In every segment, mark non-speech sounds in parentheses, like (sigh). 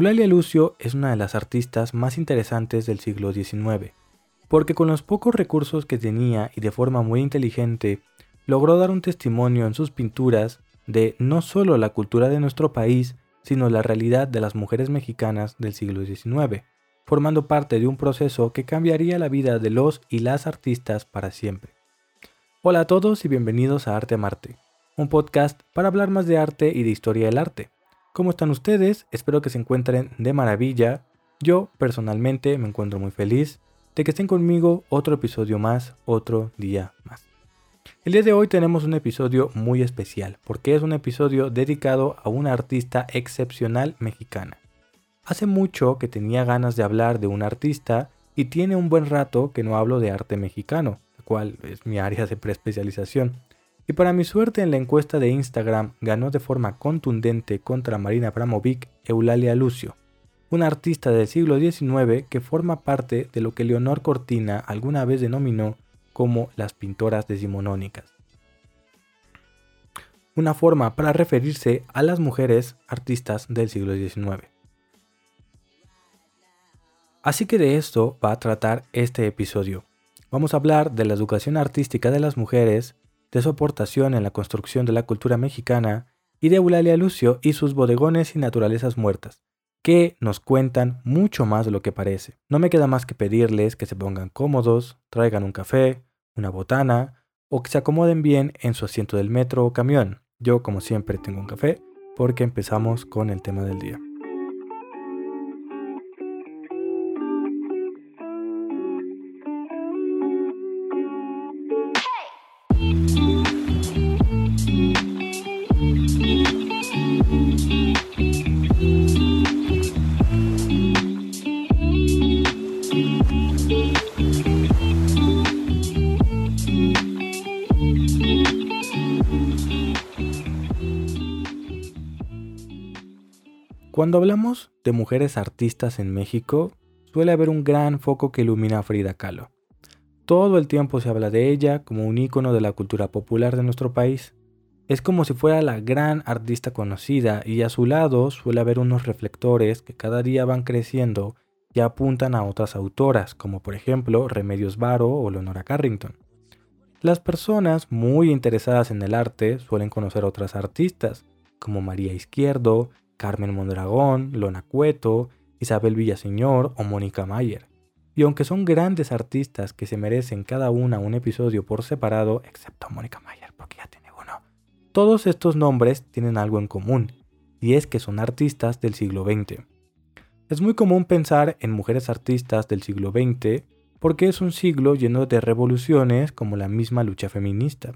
Eulalia Lucio es una de las artistas más interesantes del siglo XIX, porque con los pocos recursos que tenía y de forma muy inteligente, logró dar un testimonio en sus pinturas de no solo la cultura de nuestro país, sino la realidad de las mujeres mexicanas del siglo XIX, formando parte de un proceso que cambiaría la vida de los y las artistas para siempre. Hola a todos y bienvenidos a Arte Marte, un podcast para hablar más de arte y de historia del arte. ¿Cómo están ustedes? Espero que se encuentren de maravilla. Yo personalmente me encuentro muy feliz de que estén conmigo otro episodio más, otro día más. El día de hoy tenemos un episodio muy especial, porque es un episodio dedicado a una artista excepcional mexicana. Hace mucho que tenía ganas de hablar de un artista y tiene un buen rato que no hablo de arte mexicano, cual es mi área de (laughs) preespecialización. Y para mi suerte en la encuesta de Instagram ganó de forma contundente contra Marina Abramovic Eulalia Lucio, una artista del siglo XIX que forma parte de lo que Leonor Cortina alguna vez denominó como las pintoras decimonónicas. Una forma para referirse a las mujeres artistas del siglo XIX. Así que de esto va a tratar este episodio. Vamos a hablar de la educación artística de las mujeres, de su aportación en la construcción de la cultura mexicana y de Eulalia Lucio y sus bodegones y naturalezas muertas, que nos cuentan mucho más de lo que parece. No me queda más que pedirles que se pongan cómodos, traigan un café, una botana o que se acomoden bien en su asiento del metro o camión. Yo como siempre tengo un café porque empezamos con el tema del día. Cuando hablamos de mujeres artistas en México, suele haber un gran foco que ilumina a Frida Kahlo. Todo el tiempo se habla de ella como un ícono de la cultura popular de nuestro país. Es como si fuera la gran artista conocida y a su lado suele haber unos reflectores que cada día van creciendo y apuntan a otras autoras, como por ejemplo Remedios Varo o Leonora Carrington. Las personas muy interesadas en el arte suelen conocer otras artistas, como María Izquierdo, Carmen Mondragón, Lona Cueto, Isabel Villaseñor o Mónica Mayer. Y aunque son grandes artistas que se merecen cada una un episodio por separado, excepto Mónica Mayer, porque ya tiene uno, todos estos nombres tienen algo en común, y es que son artistas del siglo XX. Es muy común pensar en mujeres artistas del siglo XX porque es un siglo lleno de revoluciones como la misma lucha feminista.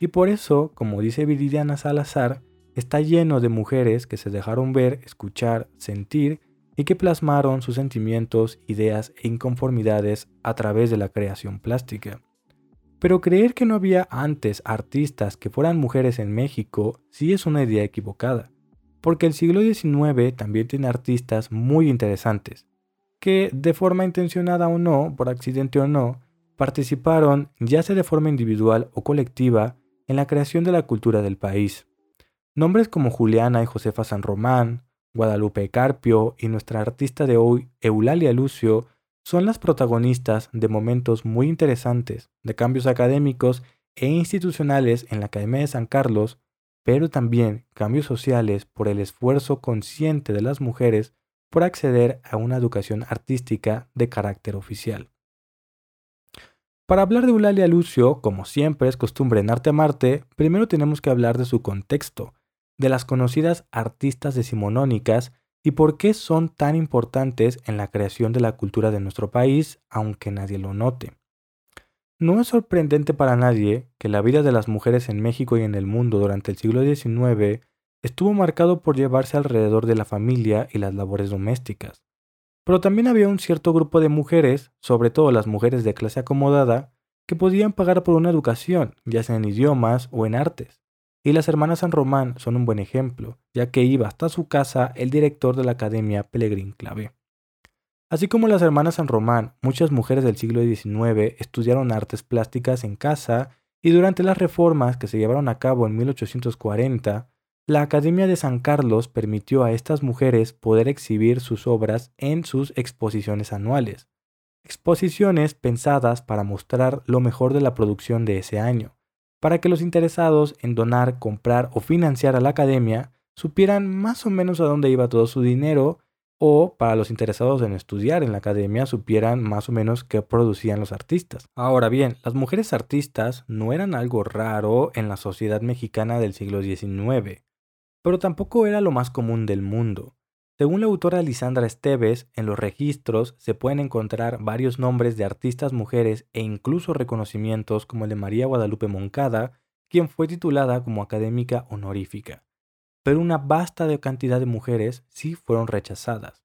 Y por eso, como dice Viridiana Salazar, está lleno de mujeres que se dejaron ver, escuchar, sentir y que plasmaron sus sentimientos, ideas e inconformidades a través de la creación plástica. Pero creer que no había antes artistas que fueran mujeres en México sí es una idea equivocada, porque el siglo XIX también tiene artistas muy interesantes, que de forma intencionada o no, por accidente o no, participaron ya sea de forma individual o colectiva en la creación de la cultura del país. Nombres como Juliana y Josefa San Román, Guadalupe Carpio y nuestra artista de hoy, Eulalia Lucio, son las protagonistas de momentos muy interesantes, de cambios académicos e institucionales en la Academia de San Carlos, pero también cambios sociales por el esfuerzo consciente de las mujeres por acceder a una educación artística de carácter oficial. Para hablar de Eulalia Lucio, como siempre es costumbre en Arte Marte, primero tenemos que hablar de su contexto, de las conocidas artistas decimonónicas y por qué son tan importantes en la creación de la cultura de nuestro país, aunque nadie lo note. No es sorprendente para nadie que la vida de las mujeres en México y en el mundo durante el siglo XIX estuvo marcado por llevarse alrededor de la familia y las labores domésticas. Pero también había un cierto grupo de mujeres, sobre todo las mujeres de clase acomodada, que podían pagar por una educación, ya sea en idiomas o en artes. Y las hermanas San Román son un buen ejemplo, ya que iba hasta su casa el director de la Academia Pelegrín Clavé. Así como las hermanas San Román, muchas mujeres del siglo XIX estudiaron artes plásticas en casa y durante las reformas que se llevaron a cabo en 1840, la Academia de San Carlos permitió a estas mujeres poder exhibir sus obras en sus exposiciones anuales, exposiciones pensadas para mostrar lo mejor de la producción de ese año, para que los interesados en donar, comprar o financiar a la academia supieran más o menos a dónde iba todo su dinero o para los interesados en estudiar en la academia supieran más o menos qué producían los artistas. Ahora bien, las mujeres artistas no eran algo raro en la sociedad mexicana del siglo XIX pero tampoco era lo más común del mundo. Según la autora Lisandra Esteves, en los registros se pueden encontrar varios nombres de artistas mujeres e incluso reconocimientos como el de María Guadalupe Moncada, quien fue titulada como académica honorífica. Pero una vasta cantidad de mujeres sí fueron rechazadas.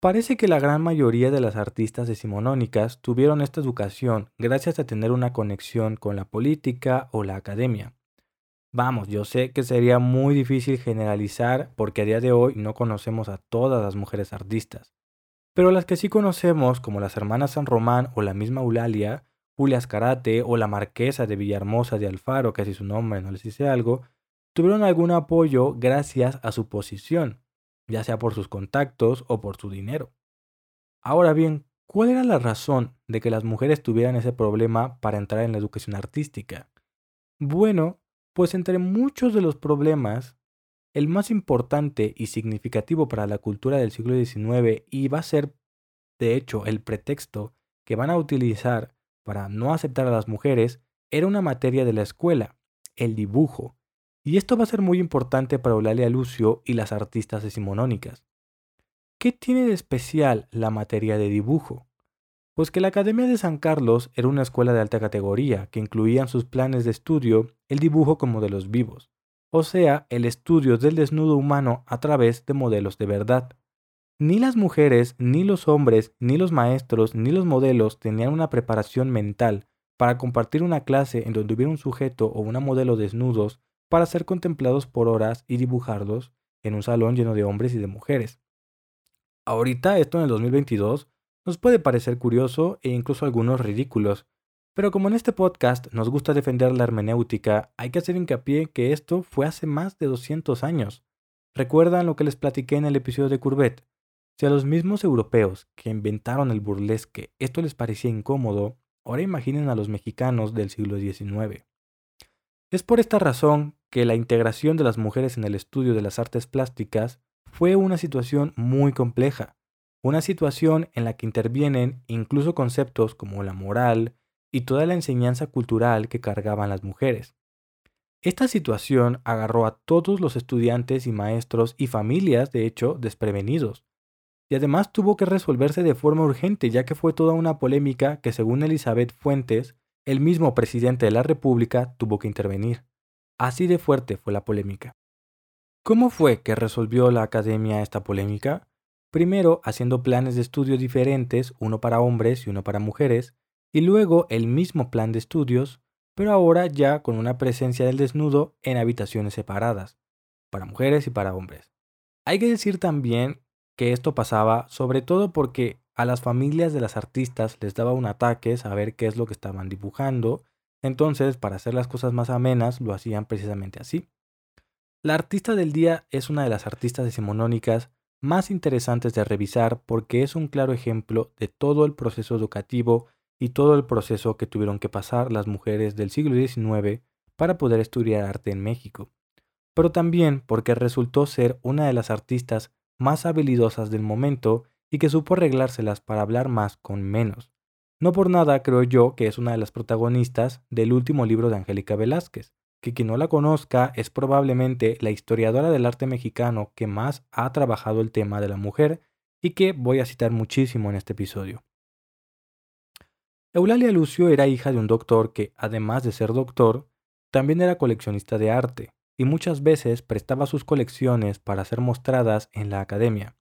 Parece que la gran mayoría de las artistas decimonónicas tuvieron esta educación gracias a tener una conexión con la política o la academia. Vamos, yo sé que sería muy difícil generalizar porque a día de hoy no conocemos a todas las mujeres artistas. Pero las que sí conocemos, como las hermanas San Román o la misma Eulalia, Julia Escarate o la marquesa de Villahermosa de Alfaro, que si su nombre no les dice algo, tuvieron algún apoyo gracias a su posición, ya sea por sus contactos o por su dinero. Ahora bien, ¿cuál era la razón de que las mujeres tuvieran ese problema para entrar en la educación artística? Bueno, pues entre muchos de los problemas, el más importante y significativo para la cultura del siglo XIX y va a ser, de hecho, el pretexto que van a utilizar para no aceptar a las mujeres, era una materia de la escuela, el dibujo. Y esto va a ser muy importante para Eulalia Lucio y las artistas decimonónicas. ¿Qué tiene de especial la materia de dibujo? Pues que la Academia de San Carlos era una escuela de alta categoría que incluía en sus planes de estudio el dibujo con modelos vivos, o sea, el estudio del desnudo humano a través de modelos de verdad. Ni las mujeres, ni los hombres, ni los maestros, ni los modelos tenían una preparación mental para compartir una clase en donde hubiera un sujeto o una modelo desnudos para ser contemplados por horas y dibujarlos en un salón lleno de hombres y de mujeres. Ahorita, esto en el 2022, nos puede parecer curioso e incluso algunos ridículos, pero como en este podcast nos gusta defender la hermenéutica, hay que hacer hincapié que esto fue hace más de 200 años. ¿Recuerdan lo que les platiqué en el episodio de Courbet? Si a los mismos europeos que inventaron el burlesque esto les parecía incómodo, ahora imaginen a los mexicanos del siglo XIX. Es por esta razón que la integración de las mujeres en el estudio de las artes plásticas fue una situación muy compleja, una situación en la que intervienen incluso conceptos como la moral y toda la enseñanza cultural que cargaban las mujeres. Esta situación agarró a todos los estudiantes y maestros y familias, de hecho, desprevenidos. Y además tuvo que resolverse de forma urgente, ya que fue toda una polémica que, según Elizabeth Fuentes, el mismo presidente de la República tuvo que intervenir. Así de fuerte fue la polémica. ¿Cómo fue que resolvió la academia esta polémica? Primero haciendo planes de estudio diferentes, uno para hombres y uno para mujeres, y luego el mismo plan de estudios, pero ahora ya con una presencia del desnudo en habitaciones separadas, para mujeres y para hombres. Hay que decir también que esto pasaba sobre todo porque a las familias de las artistas les daba un ataque saber qué es lo que estaban dibujando, entonces para hacer las cosas más amenas lo hacían precisamente así. La artista del día es una de las artistas decimonónicas más interesantes de revisar porque es un claro ejemplo de todo el proceso educativo y todo el proceso que tuvieron que pasar las mujeres del siglo XIX para poder estudiar arte en México, pero también porque resultó ser una de las artistas más habilidosas del momento y que supo arreglárselas para hablar más con menos. No por nada creo yo que es una de las protagonistas del último libro de Angélica Velázquez, que quien no la conozca es probablemente la historiadora del arte mexicano que más ha trabajado el tema de la mujer y que voy a citar muchísimo en este episodio. Eulalia Lucio era hija de un doctor que, además de ser doctor, también era coleccionista de arte y muchas veces prestaba sus colecciones para ser mostradas en la academia.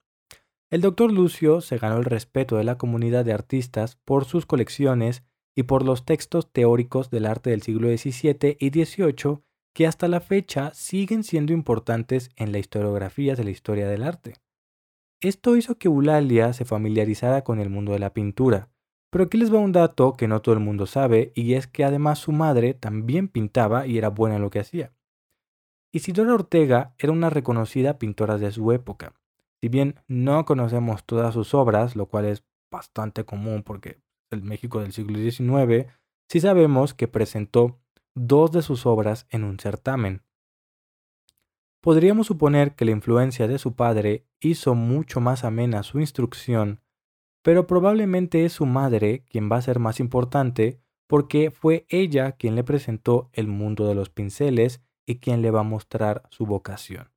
El doctor Lucio se ganó el respeto de la comunidad de artistas por sus colecciones y por los textos teóricos del arte del siglo XVII y XVIII que hasta la fecha siguen siendo importantes en la historiografía de la historia del arte. Esto hizo que Eulalia se familiarizara con el mundo de la pintura, pero aquí les va un dato que no todo el mundo sabe y es que además su madre también pintaba y era buena en lo que hacía. Isidora Ortega era una reconocida pintora de su época. Si bien no conocemos todas sus obras, lo cual es bastante común porque el México del siglo XIX, sí sabemos que presentó dos de sus obras en un certamen. Podríamos suponer que la influencia de su padre hizo mucho más amena su instrucción, pero probablemente es su madre quien va a ser más importante porque fue ella quien le presentó el mundo de los pinceles y quien le va a mostrar su vocación.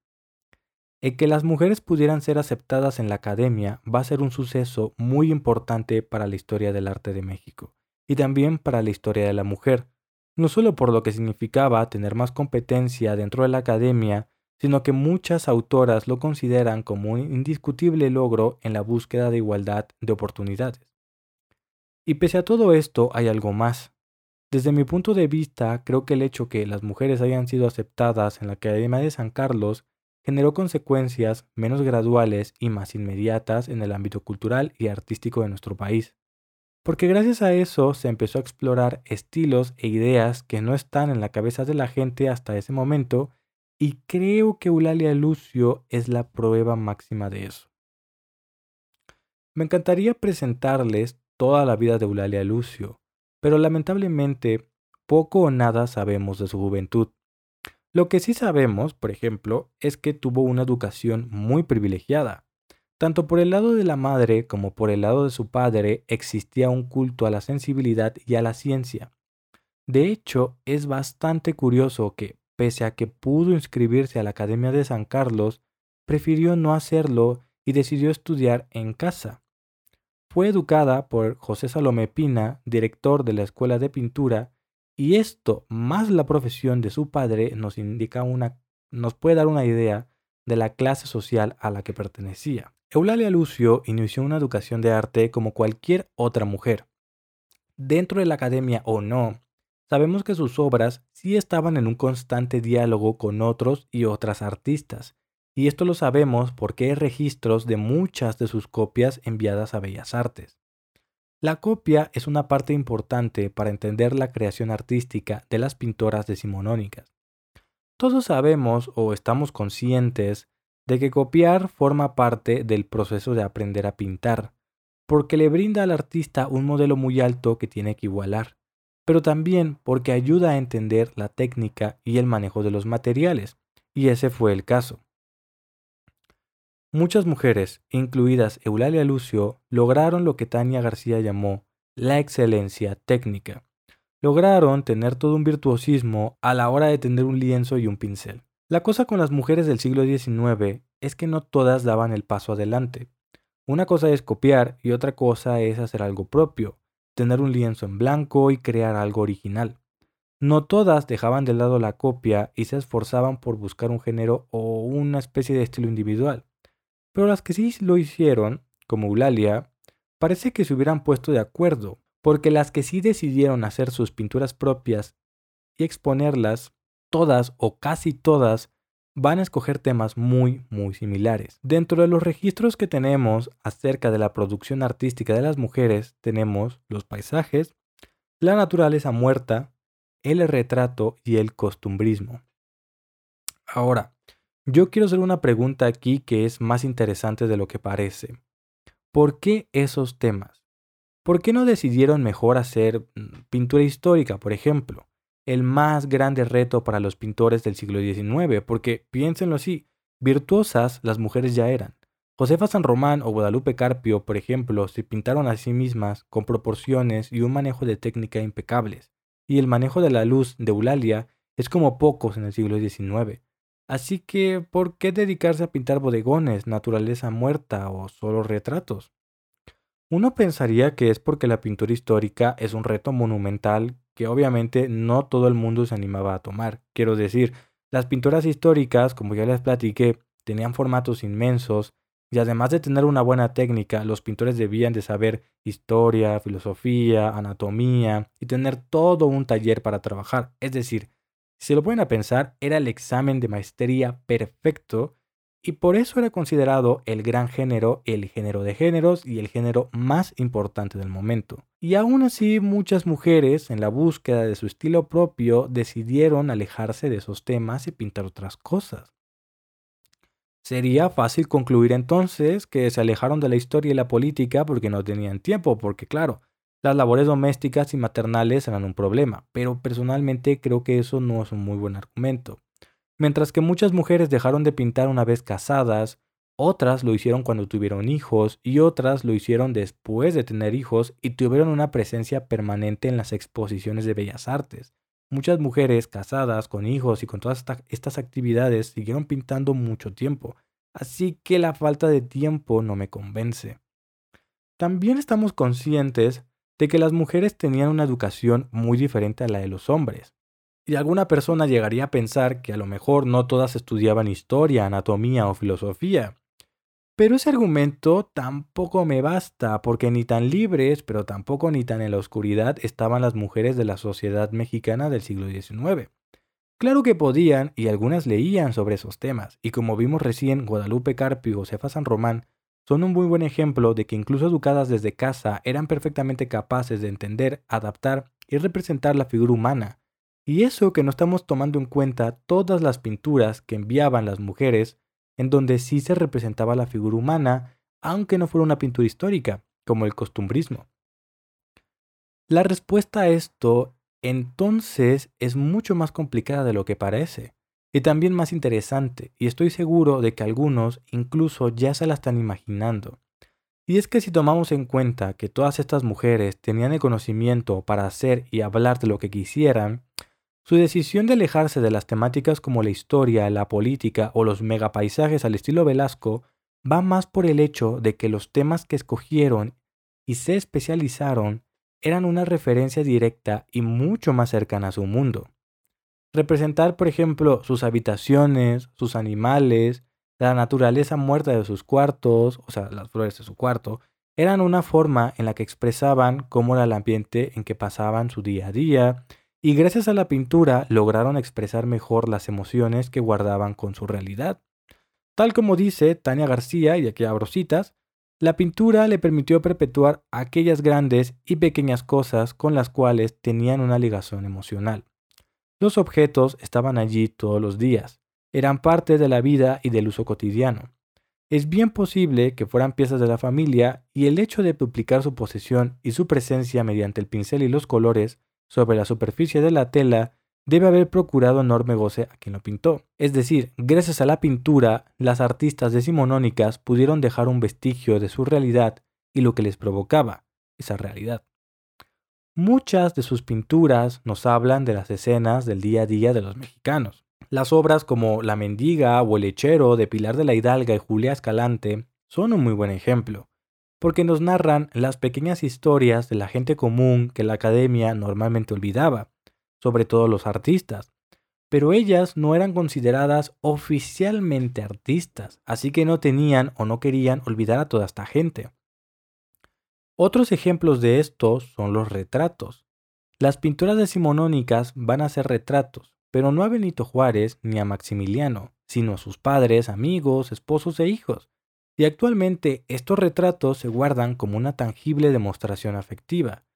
El que las mujeres pudieran ser aceptadas en la academia va a ser un suceso muy importante para la historia del arte de México y también para la historia de la mujer, no solo por lo que significaba tener más competencia dentro de la academia, sino que muchas autoras lo consideran como un indiscutible logro en la búsqueda de igualdad de oportunidades. Y pese a todo esto hay algo más. Desde mi punto de vista, creo que el hecho que las mujeres hayan sido aceptadas en la Academia de San Carlos generó consecuencias menos graduales y más inmediatas en el ámbito cultural y artístico de nuestro país. Porque gracias a eso se empezó a explorar estilos e ideas que no están en la cabeza de la gente hasta ese momento y creo que Eulalia Lucio es la prueba máxima de eso. Me encantaría presentarles toda la vida de Eulalia Lucio, pero lamentablemente poco o nada sabemos de su juventud. Lo que sí sabemos, por ejemplo, es que tuvo una educación muy privilegiada. Tanto por el lado de la madre como por el lado de su padre existía un culto a la sensibilidad y a la ciencia. De hecho, es bastante curioso que, pese a que pudo inscribirse a la Academia de San Carlos, prefirió no hacerlo y decidió estudiar en casa. Fue educada por José Salomé Pina, director de la Escuela de Pintura, y esto, más la profesión de su padre, nos indica una, nos puede dar una idea de la clase social a la que pertenecía. Eulalia Lucio inició una educación de arte como cualquier otra mujer. Dentro de la academia o no, sabemos que sus obras sí estaban en un constante diálogo con otros y otras artistas, y esto lo sabemos porque hay registros de muchas de sus copias enviadas a Bellas Artes. La copia es una parte importante para entender la creación artística de las pintoras decimonónicas. Todos sabemos o estamos conscientes de que copiar forma parte del proceso de aprender a pintar, porque le brinda al artista un modelo muy alto que tiene que igualar, pero también porque ayuda a entender la técnica y el manejo de los materiales, y ese fue el caso. Muchas mujeres, incluidas Eulalia Lucio, lograron lo que Tania García llamó la excelencia técnica. Lograron tener todo un virtuosismo a la hora de tener un lienzo y un pincel. La cosa con las mujeres del siglo XIX es que no todas daban el paso adelante. Una cosa es copiar y otra cosa es hacer algo propio, tener un lienzo en blanco y crear algo original. No todas dejaban de lado la copia y se esforzaban por buscar un género o una especie de estilo individual. Pero las que sí lo hicieron, como Eulalia, parece que se hubieran puesto de acuerdo, porque las que sí decidieron hacer sus pinturas propias y exponerlas, todas o casi todas, van a escoger temas muy, muy similares. Dentro de los registros que tenemos acerca de la producción artística de las mujeres, tenemos los paisajes, la naturaleza muerta, el retrato y el costumbrismo. Ahora, yo quiero hacer una pregunta aquí que es más interesante de lo que parece. ¿Por qué esos temas? ¿Por qué no decidieron mejor hacer mm, pintura histórica, por ejemplo? El más grande reto para los pintores del siglo XIX, porque piénsenlo así, virtuosas las mujeres ya eran. Josefa San Román o Guadalupe Carpio, por ejemplo, se pintaron a sí mismas con proporciones y un manejo de técnica impecables, y el manejo de la luz de Eulalia es como pocos en el siglo XIX. Así que, ¿por qué dedicarse a pintar bodegones, naturaleza muerta o solo retratos? Uno pensaría que es porque la pintura histórica es un reto monumental que obviamente no todo el mundo se animaba a tomar. Quiero decir, las pinturas históricas, como ya les platiqué, tenían formatos inmensos y además de tener una buena técnica, los pintores debían de saber historia, filosofía, anatomía y tener todo un taller para trabajar. Es decir, si lo pueden a pensar, era el examen de maestría perfecto y por eso era considerado el gran género, el género de géneros y el género más importante del momento. Y aún así muchas mujeres, en la búsqueda de su estilo propio, decidieron alejarse de esos temas y pintar otras cosas. Sería fácil concluir entonces que se alejaron de la historia y la política porque no tenían tiempo, porque claro, las labores domésticas y maternales eran un problema, pero personalmente creo que eso no es un muy buen argumento. Mientras que muchas mujeres dejaron de pintar una vez casadas, otras lo hicieron cuando tuvieron hijos y otras lo hicieron después de tener hijos y tuvieron una presencia permanente en las exposiciones de bellas artes. Muchas mujeres casadas, con hijos y con todas estas actividades siguieron pintando mucho tiempo, así que la falta de tiempo no me convence. También estamos conscientes de que las mujeres tenían una educación muy diferente a la de los hombres. Y alguna persona llegaría a pensar que a lo mejor no todas estudiaban historia, anatomía o filosofía, pero ese argumento tampoco me basta, porque ni tan libres, pero tampoco ni tan en la oscuridad estaban las mujeres de la sociedad mexicana del siglo XIX. Claro que podían, y algunas leían sobre esos temas, y como vimos recién, Guadalupe Carpio y Josefa San Román son un muy buen ejemplo de que incluso educadas desde casa eran perfectamente capaces de entender, adaptar y representar la figura humana. Y eso que no estamos tomando en cuenta todas las pinturas que enviaban las mujeres en donde sí se representaba la figura humana, aunque no fuera una pintura histórica, como el costumbrismo. La respuesta a esto entonces es mucho más complicada de lo que parece, y también más interesante, y estoy seguro de que algunos incluso ya se la están imaginando. Y es que si tomamos en cuenta que todas estas mujeres tenían el conocimiento para hacer y hablar de lo que quisieran, su decisión de alejarse de las temáticas como la historia, la política o los megapaisajes al estilo Velasco va más por el hecho de que los temas que escogieron y se especializaron eran una referencia directa y mucho más cercana a su mundo. Representar, por ejemplo, sus habitaciones, sus animales, la naturaleza muerta de sus cuartos, o sea, las flores de su cuarto, eran una forma en la que expresaban cómo era el ambiente en que pasaban su día a día y gracias a la pintura lograron expresar mejor las emociones que guardaban con su realidad. Tal como dice Tania García, y aquí abro citas, la pintura le permitió perpetuar aquellas grandes y pequeñas cosas con las cuales tenían una ligación emocional. Los objetos estaban allí todos los días, eran parte de la vida y del uso cotidiano. Es bien posible que fueran piezas de la familia y el hecho de duplicar su posesión y su presencia mediante el pincel y los colores sobre la superficie de la tela debe haber procurado enorme goce a quien lo pintó. Es decir, gracias a la pintura, las artistas decimonónicas pudieron dejar un vestigio de su realidad y lo que les provocaba esa realidad. Muchas de sus pinturas nos hablan de las escenas del día a día de los mexicanos. Las obras como La mendiga o El lechero de Pilar de la Hidalga y Julia Escalante son un muy buen ejemplo porque nos narran las pequeñas historias de la gente común que la academia normalmente olvidaba, sobre todo los artistas. Pero ellas no eran consideradas oficialmente artistas, así que no tenían o no querían olvidar a toda esta gente. Otros ejemplos de estos son los retratos. Las pinturas decimonónicas van a ser retratos, pero no a Benito Juárez ni a Maximiliano, sino a sus padres, amigos, esposos e hijos, y actualmente estos retratos se guardan como una tangible demostración afectiva,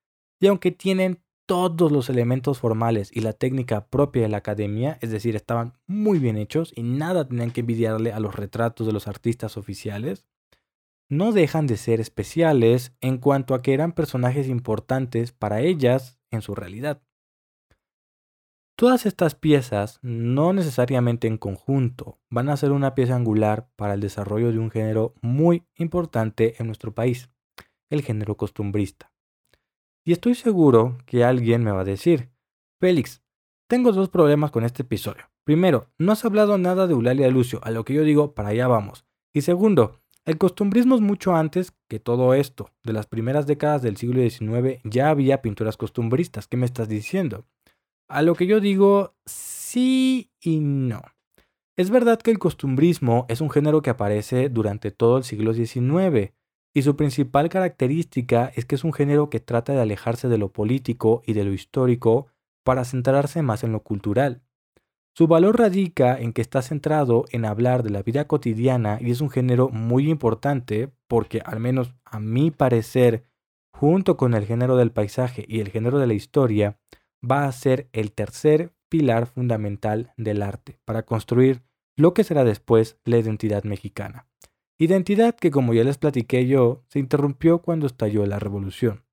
y aunque tienen todos los elementos formales y la técnica propia de la academia, es decir, estaban muy bien hechos y nada tenían que envidiarle a los retratos de los artistas oficiales, no dejan de ser especiales en cuanto a que eran personajes importantes para ellas en su realidad. Todas estas piezas, no necesariamente en conjunto, van a ser una pieza angular para el desarrollo de un género muy importante en nuestro país, el género costumbrista. Y estoy seguro que alguien me va a decir, Félix, tengo dos problemas con este episodio. Primero, no has hablado nada de Eulalia Lucio, a lo que yo digo, para allá vamos. Y segundo, el costumbrismo es mucho antes que todo esto. De las primeras décadas del siglo XIX ya había pinturas costumbristas. ¿Qué me estás diciendo? A lo que yo digo, sí y no. Es verdad que el costumbrismo es un género que aparece durante todo el siglo XIX, y su principal característica es que es un género que trata de alejarse de lo político y de lo histórico para centrarse más en lo cultural. Su valor radica en que está centrado en hablar de la vida cotidiana y es un género muy importante porque, al menos a mi parecer, junto con el género del paisaje y el género de la historia, va a ser el tercer pilar fundamental del arte para construir lo que será después la identidad mexicana. Identidad que, como ya les platiqué yo, se interrumpió cuando estalló la revolución.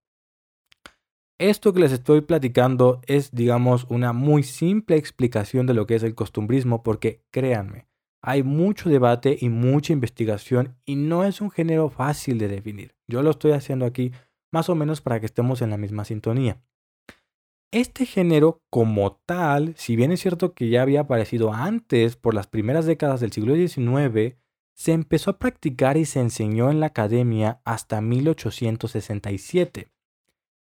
Esto que les estoy platicando es, digamos, una muy simple explicación de lo que es el costumbrismo, porque créanme, hay mucho debate y mucha investigación y no es un género fácil de definir. Yo lo estoy haciendo aquí más o menos para que estemos en la misma sintonía. Este género como tal, si bien es cierto que ya había aparecido antes por las primeras décadas del siglo XIX, se empezó a practicar y se enseñó en la academia hasta 1867.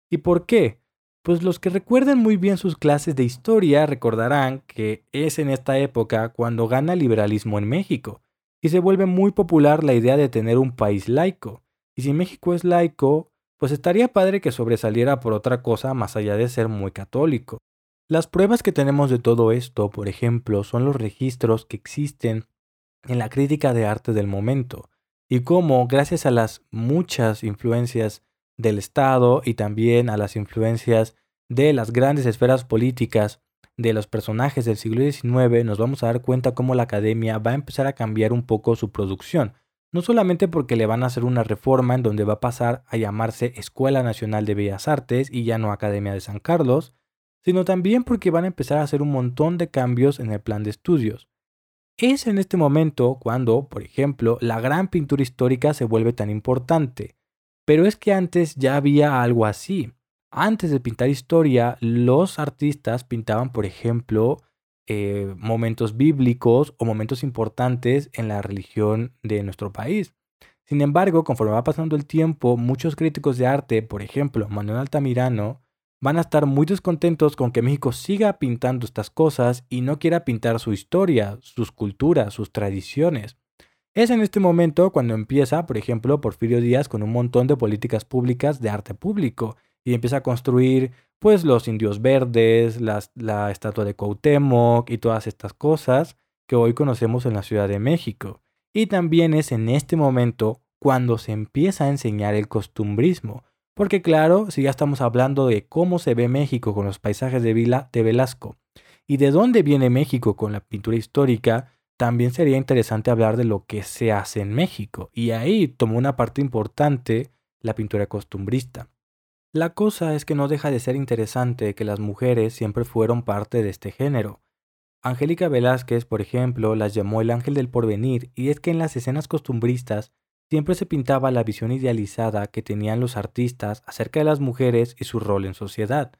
¿Y por qué? Pues los que recuerden muy bien sus clases de historia recordarán que es en esta época cuando gana el liberalismo en México y se vuelve muy popular la idea de tener un país laico. Y si México es laico, pues estaría padre que sobresaliera por otra cosa más allá de ser muy católico. Las pruebas que tenemos de todo esto, por ejemplo, son los registros que existen en la crítica de arte del momento y cómo, gracias a las muchas influencias del Estado y también a las influencias de las grandes esferas políticas de los personajes del siglo XIX, nos vamos a dar cuenta cómo la academia va a empezar a cambiar un poco su producción. No solamente porque le van a hacer una reforma en donde va a pasar a llamarse Escuela Nacional de Bellas Artes y ya no Academia de San Carlos, sino también porque van a empezar a hacer un montón de cambios en el plan de estudios. Es en este momento cuando, por ejemplo, la gran pintura histórica se vuelve tan importante. Pero es que antes ya había algo así. Antes de pintar historia, los artistas pintaban, por ejemplo, eh, momentos bíblicos o momentos importantes en la religión de nuestro país. Sin embargo, conforme va pasando el tiempo, muchos críticos de arte, por ejemplo, Manuel Altamirano, van a estar muy descontentos con que México siga pintando estas cosas y no quiera pintar su historia, sus culturas, sus tradiciones. Es en este momento cuando empieza, por ejemplo, Porfirio Díaz con un montón de políticas públicas de arte público y empieza a construir pues los indios verdes, la estatua de Cuauhtémoc y todas estas cosas que hoy conocemos en la Ciudad de México. Y también es en este momento cuando se empieza a enseñar el costumbrismo, porque claro, si ya estamos hablando de cómo se ve México con los paisajes de, Vila, de Velasco y de dónde viene México con la pintura histórica, también sería interesante hablar de lo que se hace en México, y ahí tomó una parte importante la pintura costumbrista. La cosa es que no deja de ser interesante que las mujeres siempre fueron parte de este género. Angélica Velázquez, por ejemplo, las llamó el ángel del porvenir, y es que en las escenas costumbristas siempre se pintaba la visión idealizada que tenían los artistas acerca de las mujeres y su rol en sociedad.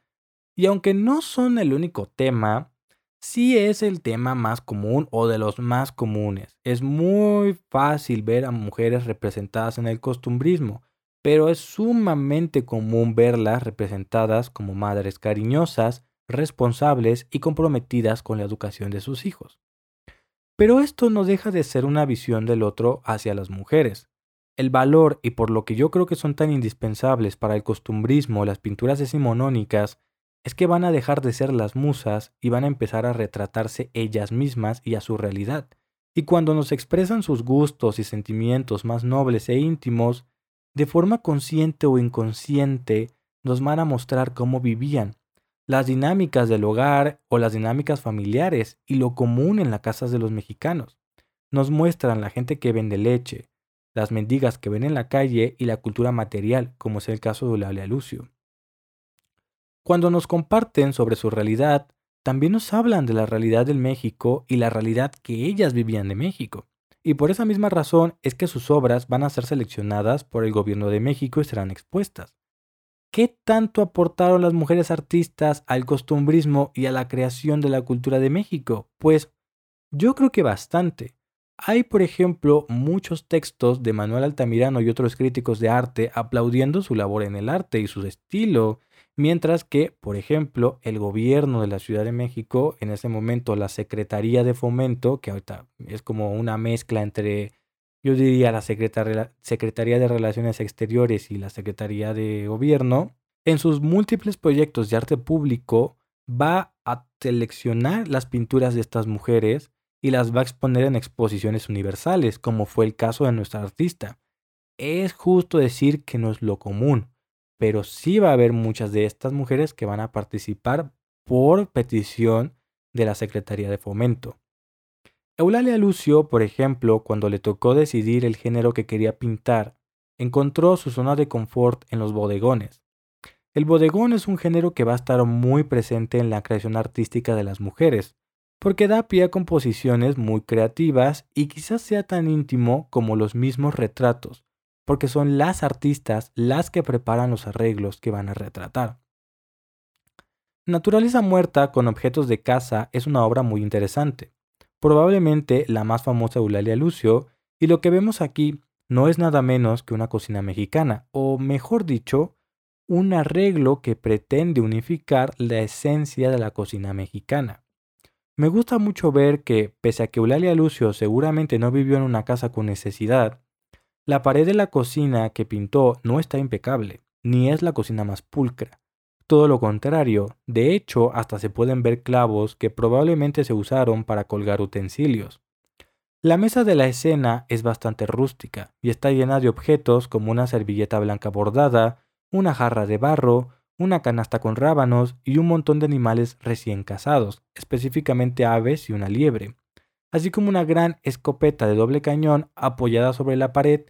Y aunque no son el único tema, sí es el tema más común o de los más comunes. Es muy fácil ver a mujeres representadas en el costumbrismo, pero es sumamente común verlas representadas como madres cariñosas, responsables y comprometidas con la educación de sus hijos. Pero esto no deja de ser una visión del otro hacia las mujeres. El valor y por lo que yo creo que son tan indispensables para el costumbrismo las pinturas decimonónicas es que van a dejar de ser las musas y van a empezar a retratarse ellas mismas y a su realidad. Y cuando nos expresan sus gustos y sentimientos más nobles e íntimos, de forma consciente o inconsciente, nos van a mostrar cómo vivían, las dinámicas del hogar o las dinámicas familiares y lo común en las casas de los mexicanos. Nos muestran la gente que vende leche, las mendigas que ven en la calle y la cultura material, como es el caso de Eulalia Lucio. Cuando nos comparten sobre su realidad, también nos hablan de la realidad del México y la realidad que ellas vivían de México. Y por esa misma razón es que sus obras van a ser seleccionadas por el gobierno de México y serán expuestas. ¿Qué tanto aportaron las mujeres artistas al costumbrismo y a la creación de la cultura de México? Pues yo creo que bastante. Hay, por ejemplo, muchos textos de Manuel Altamirano y otros críticos de arte aplaudiendo su labor en el arte y su estilo Mientras que, por ejemplo, el gobierno de la Ciudad de México, en ese momento la Secretaría de Fomento, que ahorita es como una mezcla entre, yo diría, la Secretaría de Relaciones Exteriores y la Secretaría de Gobierno, en sus múltiples proyectos de arte público va a seleccionar las pinturas de estas mujeres y las va a exponer en exposiciones universales, como fue el caso de nuestra artista. Es justo decir que no es lo común, pero sí va a haber muchas de estas mujeres que van a participar por petición de la Secretaría de Fomento. Eulalia Lucio, por ejemplo, cuando le tocó decidir el género que quería pintar, encontró su zona de confort en los bodegones. El bodegón es un género que va a estar muy presente en la creación artística de las mujeres, porque da pie a composiciones muy creativas y quizás sea tan íntimo como los mismos retratos, porque son las artistas las que preparan los arreglos que van a retratar. Naturaleza muerta con objetos de casa es una obra muy interesante probablemente la más famosa Eulalia Lucio, y lo que vemos aquí no es nada menos que una cocina mexicana, o mejor dicho, un arreglo que pretende unificar la esencia de la cocina mexicana. Me gusta mucho ver que, pese a que Eulalia Lucio seguramente no vivió en una casa con necesidad, la pared de la cocina que pintó no está impecable, ni es la cocina más pulcra. Todo lo contrario, de hecho hasta se pueden ver clavos que probablemente se usaron para colgar utensilios. La mesa de la escena es bastante rústica y está llena de objetos como una servilleta blanca bordada, una jarra de barro, una canasta con rábanos y un montón de animales recién cazados, específicamente aves y una liebre, así como una gran escopeta de doble cañón apoyada sobre la pared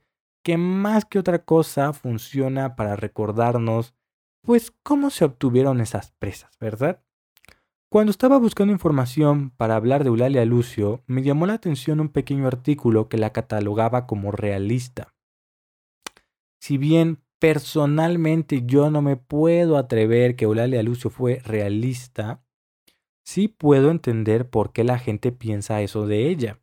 que más que otra cosa funciona para recordarnos pues cómo se obtuvieron esas presas, ¿verdad? Cuando estaba buscando información para hablar de Eulalia Lucio, me llamó la atención un pequeño artículo que la catalogaba como realista. Si bien personalmente yo no me puedo atrever que Eulalia Lucio fue realista, sí puedo entender por qué la gente piensa eso de ella.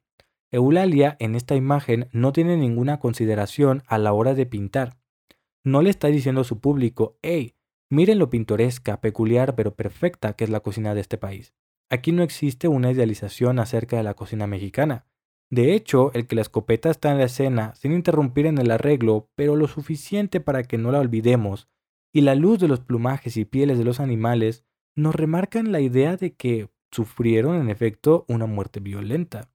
Eulalia en esta imagen no tiene ninguna consideración a la hora de pintar. No le está diciendo a su público, hey, Miren lo pintoresca, peculiar pero perfecta que es la cocina de este país. Aquí no existe una idealización acerca de la cocina mexicana. De hecho, el que la escopeta está en la escena sin interrumpir en el arreglo, pero lo suficiente para que no la olvidemos, y la luz de los plumajes y pieles de los animales nos remarcan la idea de que sufrieron en efecto una muerte violenta.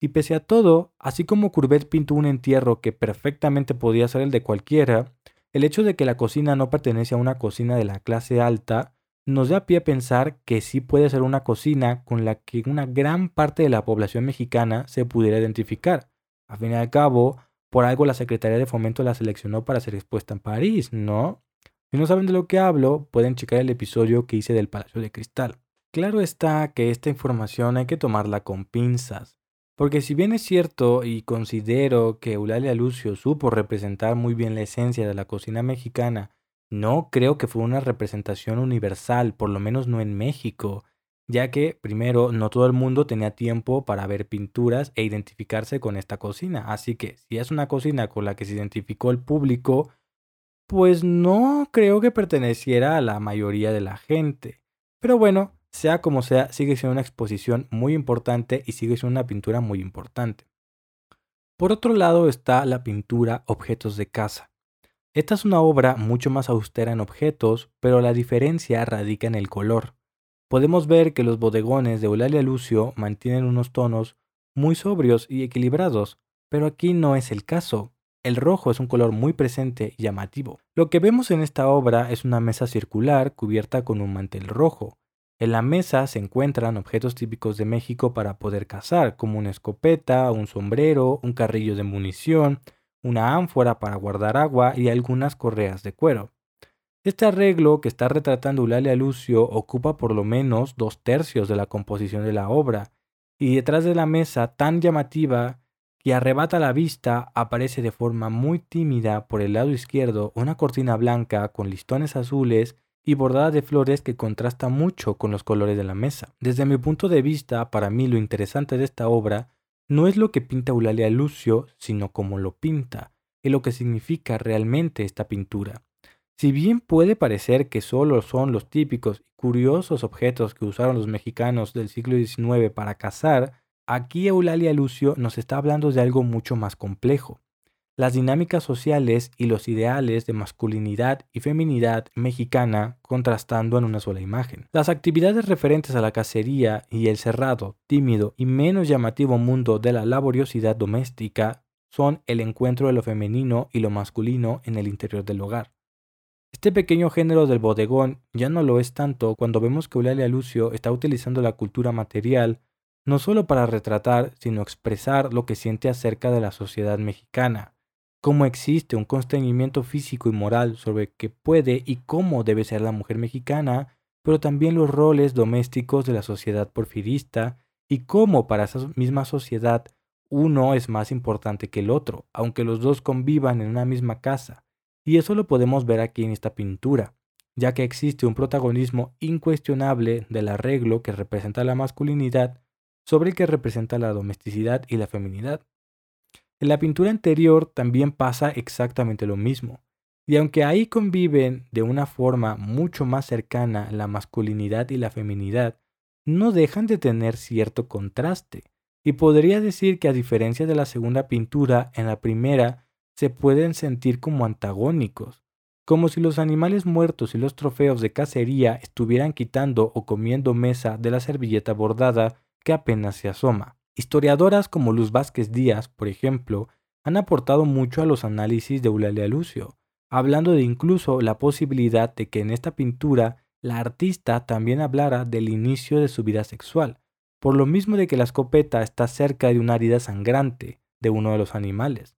Y pese a todo, así como Courbet pintó un entierro que perfectamente podía ser el de cualquiera, el hecho de que la cocina no pertenece a una cocina de la clase alta nos da pie a pensar que sí puede ser una cocina con la que una gran parte de la población mexicana se pudiera identificar. A fin y al cabo, por algo la Secretaría de Fomento la seleccionó para ser expuesta en París, ¿no? Si no saben de lo que hablo, pueden checar el episodio que hice del Palacio de Cristal. Claro está que esta información hay que tomarla con pinzas. Porque si bien es cierto y considero que Eulalia Lucio supo representar muy bien la esencia de la cocina mexicana, no creo que fue una representación universal, por lo menos no en México, ya que, primero, no todo el mundo tenía tiempo para ver pinturas e identificarse con esta cocina, así que si es una cocina con la que se identificó el público, pues no creo que perteneciera a la mayoría de la gente. Pero bueno, sea como sea, sigue siendo una exposición muy importante y sigue siendo una pintura muy importante. Por otro lado está la pintura Objetos de casa. Esta es una obra mucho más austera en objetos, pero la diferencia radica en el color. Podemos ver que los bodegones de Eulalia Lucio mantienen unos tonos muy sobrios y equilibrados, pero aquí no es el caso. El rojo es un color muy presente y llamativo. Lo que vemos en esta obra es una mesa circular cubierta con un mantel rojo. En la mesa se encuentran objetos típicos de México para poder cazar, como una escopeta, un sombrero, un carrillo de munición, una ánfora para guardar agua y algunas correas de cuero. Este arreglo que está retratando Eulalia Lucio ocupa por lo menos dos tercios de la composición de la obra, y detrás de la mesa tan llamativa que arrebata la vista aparece de forma muy tímida por el lado izquierdo una cortina blanca con listones azules y bordada de flores que contrasta mucho con los colores de la mesa. Desde mi punto de vista, para mí lo interesante de esta obra no es lo que pinta Eulalia Lucio, sino cómo lo pinta, y lo que significa realmente esta pintura. Si bien puede parecer que solo son los típicos y curiosos objetos que usaron los mexicanos del siglo XIX para cazar, aquí Eulalia Lucio nos está hablando de algo mucho más complejo las dinámicas sociales y los ideales de masculinidad y feminidad mexicana contrastando en una sola imagen. Las actividades referentes a la cacería y el cerrado, tímido y menos llamativo mundo de la laboriosidad doméstica son el encuentro de lo femenino y lo masculino en el interior del hogar. Este pequeño género del bodegón ya no lo es tanto cuando vemos que Eulalia Lucio está utilizando la cultura material no solo para retratar, sino expresar lo que siente acerca de la sociedad mexicana, cómo existe un constreñimiento físico y moral sobre qué puede y cómo debe ser la mujer mexicana, pero también los roles domésticos de la sociedad porfirista y cómo para esa misma sociedad uno es más importante que el otro, aunque los dos convivan en una misma casa. Y eso lo podemos ver aquí en esta pintura, ya que existe un protagonismo incuestionable del arreglo que representa la masculinidad sobre el que representa la domesticidad y la feminidad. En la pintura anterior también pasa exactamente lo mismo, y aunque ahí conviven de una forma mucho más cercana la masculinidad y la feminidad, no dejan de tener cierto contraste, y podría decir que a diferencia de la segunda pintura, en la primera se pueden sentir como antagónicos, como si los animales muertos y los trofeos de cacería estuvieran quitando o comiendo mesa de la servilleta bordada que apenas se asoma. Historiadoras como Luz Vázquez Díaz, por ejemplo, han aportado mucho a los análisis de Eulalia Lucio, hablando de incluso la posibilidad de que en esta pintura la artista también hablara del inicio de su vida sexual, por lo mismo de que la escopeta está cerca de una herida sangrante de uno de los animales.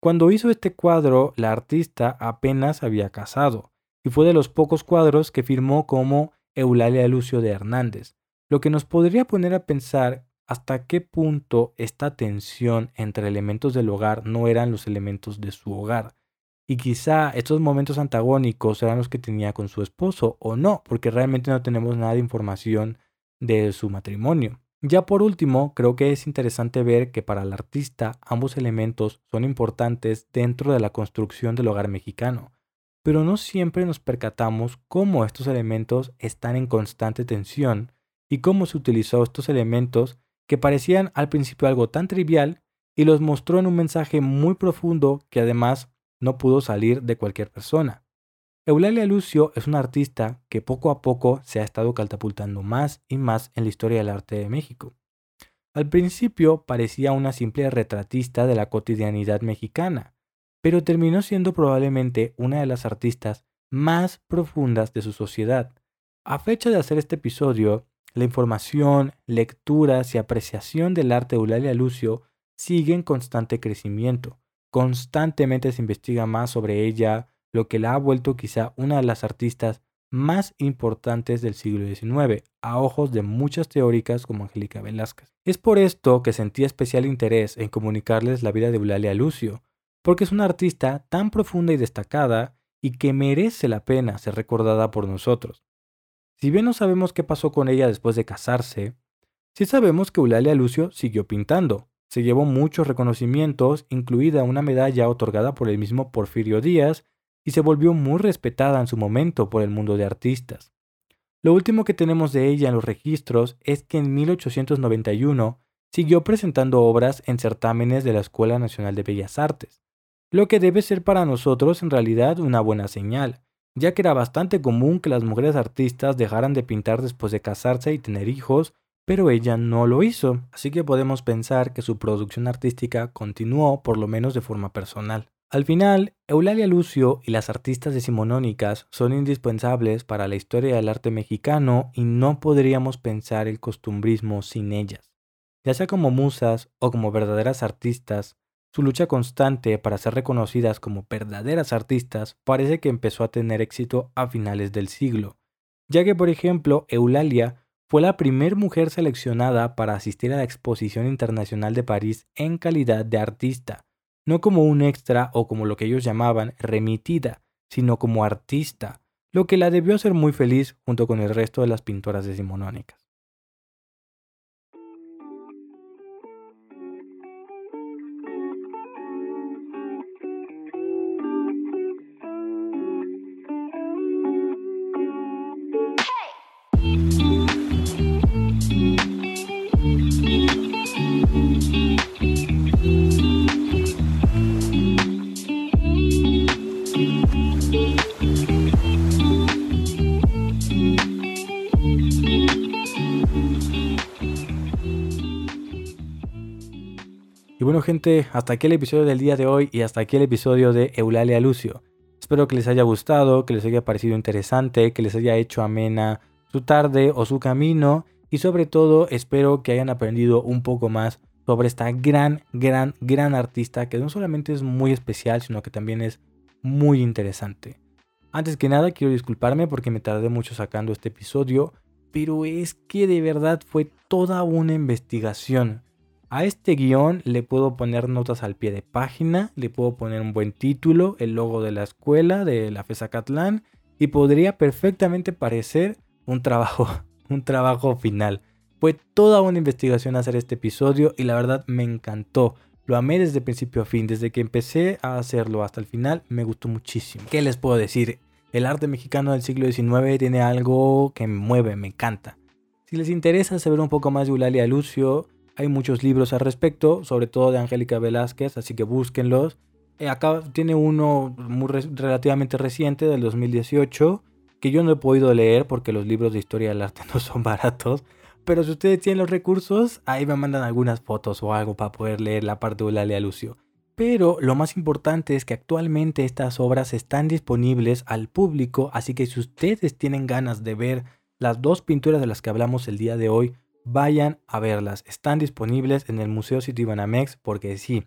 Cuando hizo este cuadro, la artista apenas había casado, y fue de los pocos cuadros que firmó como Eulalia Lucio de Hernández, lo que nos podría poner a pensar hasta qué punto esta tensión entre elementos del hogar no eran los elementos de su hogar. Y quizá estos momentos antagónicos eran los que tenía con su esposo o no, porque realmente no tenemos nada de información de su matrimonio. Ya por último, creo que es interesante ver que para el artista ambos elementos son importantes dentro de la construcción del hogar mexicano, pero no siempre nos percatamos cómo estos elementos están en constante tensión y cómo se utilizó estos elementos que parecían al principio algo tan trivial y los mostró en un mensaje muy profundo que además no pudo salir de cualquier persona. Eulalia Lucio es una artista que poco a poco se ha estado catapultando más y más en la historia del arte de México. Al principio parecía una simple retratista de la cotidianidad mexicana, pero terminó siendo probablemente una de las artistas más profundas de su sociedad. A fecha de hacer este episodio, la información, lecturas y apreciación del arte de Eulalia Lucio sigue en constante crecimiento. Constantemente se investiga más sobre ella, lo que la ha vuelto quizá una de las artistas más importantes del siglo XIX, a ojos de muchas teóricas como Angélica Velázquez. Es por esto que sentí especial interés en comunicarles la vida de Eulalia Lucio, porque es una artista tan profunda y destacada y que merece la pena ser recordada por nosotros. Si bien no sabemos qué pasó con ella después de casarse, sí sabemos que Eulalia Lucio siguió pintando. Se llevó muchos reconocimientos, incluida una medalla otorgada por el mismo Porfirio Díaz, y se volvió muy respetada en su momento por el mundo de artistas. Lo último que tenemos de ella en los registros es que en 1891 siguió presentando obras en certámenes de la Escuela Nacional de Bellas Artes, lo que debe ser para nosotros en realidad una buena señal, ya que era bastante común que las mujeres artistas dejaran de pintar después de casarse y tener hijos, pero ella no lo hizo, así que podemos pensar que su producción artística continuó por lo menos de forma personal. Al final, Eulalia Lucio y las artistas decimonónicas son indispensables para la historia del arte mexicano y no podríamos pensar el costumbrismo sin ellas. Ya sea como musas o como verdaderas artistas, su lucha constante para ser reconocidas como verdaderas artistas parece que empezó a tener éxito a finales del siglo, ya que por ejemplo Eulalia fue la primera mujer seleccionada para asistir a la Exposición Internacional de París en calidad de artista, no como un extra o como lo que ellos llamaban remitida, sino como artista, lo que la debió hacer muy feliz junto con el resto de las pintoras decimonónicas. Gente, hasta aquí el episodio del día de hoy y hasta aquí el episodio de Eulalia Lucio. Espero que les haya gustado, que les haya parecido interesante, que les haya hecho amena su tarde o su camino y sobre todo espero que hayan aprendido un poco más sobre esta gran, gran, gran artista que no solamente es muy especial, sino que también es muy interesante. Antes que nada quiero disculparme porque me tardé mucho sacando este episodio, pero es que de verdad fue toda una investigación. A este guion le puedo poner notas al pie de página, le puedo poner un buen título, el logo de la escuela, de la FESA Catlán, y podría perfectamente parecer un trabajo, (laughs) un trabajo final. Fue toda una investigación hacer este episodio y la verdad me encantó. Lo amé desde principio a fin, desde que empecé a hacerlo hasta el final, me gustó muchísimo. ¿Qué les puedo decir? El arte mexicano del siglo XIX tiene algo que me mueve, me encanta. Si les interesa saber un poco más de Eulalia Lucio, hay muchos libros al respecto, sobre todo de Angélica Velázquez, así que búsquenlos. Eh, acá tiene uno muy relativamente reciente, del 2018, que yo no he podido leer porque los libros de historia del arte (laughs) no son baratos. Pero si ustedes tienen los recursos, ahí me mandan algunas fotos o algo para poder leer la parte de Eulalia Lucio. Pero lo más importante es que actualmente estas obras están disponibles al público, así que si ustedes tienen ganas de ver las dos pinturas de las que hablamos el día de hoy, vayan a verlas. Están disponibles en el Museo Citibanamex porque sí,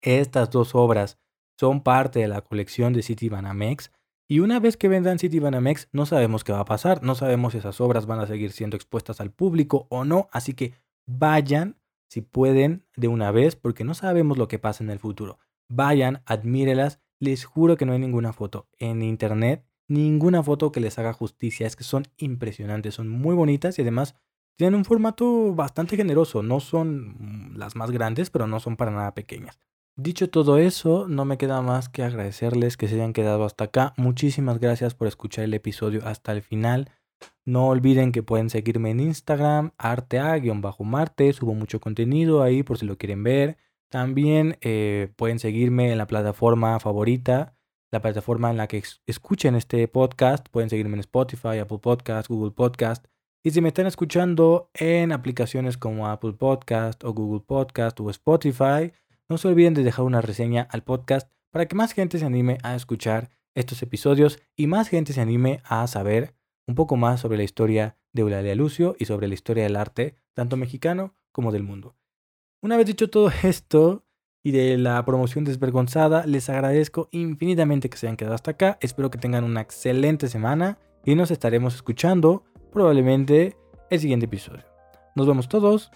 estas dos obras son parte de la colección de Citibanamex y una vez que vendan Citibanamex no sabemos qué va a pasar, no sabemos si esas obras van a seguir siendo expuestas al público o no, así que vayan si pueden de una vez porque no sabemos lo que pasa en el futuro. Vayan, admírelas, les juro que no hay ninguna foto en internet, ninguna foto que les haga justicia, es que son impresionantes, son muy bonitas y además tienen un formato bastante generoso, no son las más grandes, pero no son para nada pequeñas. Dicho todo eso, no me queda más que agradecerles que se hayan quedado hasta acá. Muchísimas gracias por escuchar el episodio hasta el final. No olviden que pueden seguirme en Instagram, artea-marte, subo mucho contenido ahí por si lo quieren ver. También eh, pueden seguirme en la plataforma favorita, la plataforma en la que escuchen este podcast. Pueden seguirme en Spotify, Apple Podcast, Google Podcast. Y si me están escuchando en aplicaciones como Apple Podcast o Google Podcast o Spotify, no se olviden de dejar una reseña al podcast para que más gente se anime a escuchar estos episodios y más gente se anime a saber un poco más sobre la historia de Eulalia Lucio y sobre la historia del arte, tanto mexicano como del mundo. Una vez dicho todo (laughs) esto y de la promoción desvergonzada, les agradezco infinitamente que se hayan quedado hasta acá. Espero que tengan una excelente semana y nos estaremos escuchando probablemente el siguiente episodio. Nos vemos todos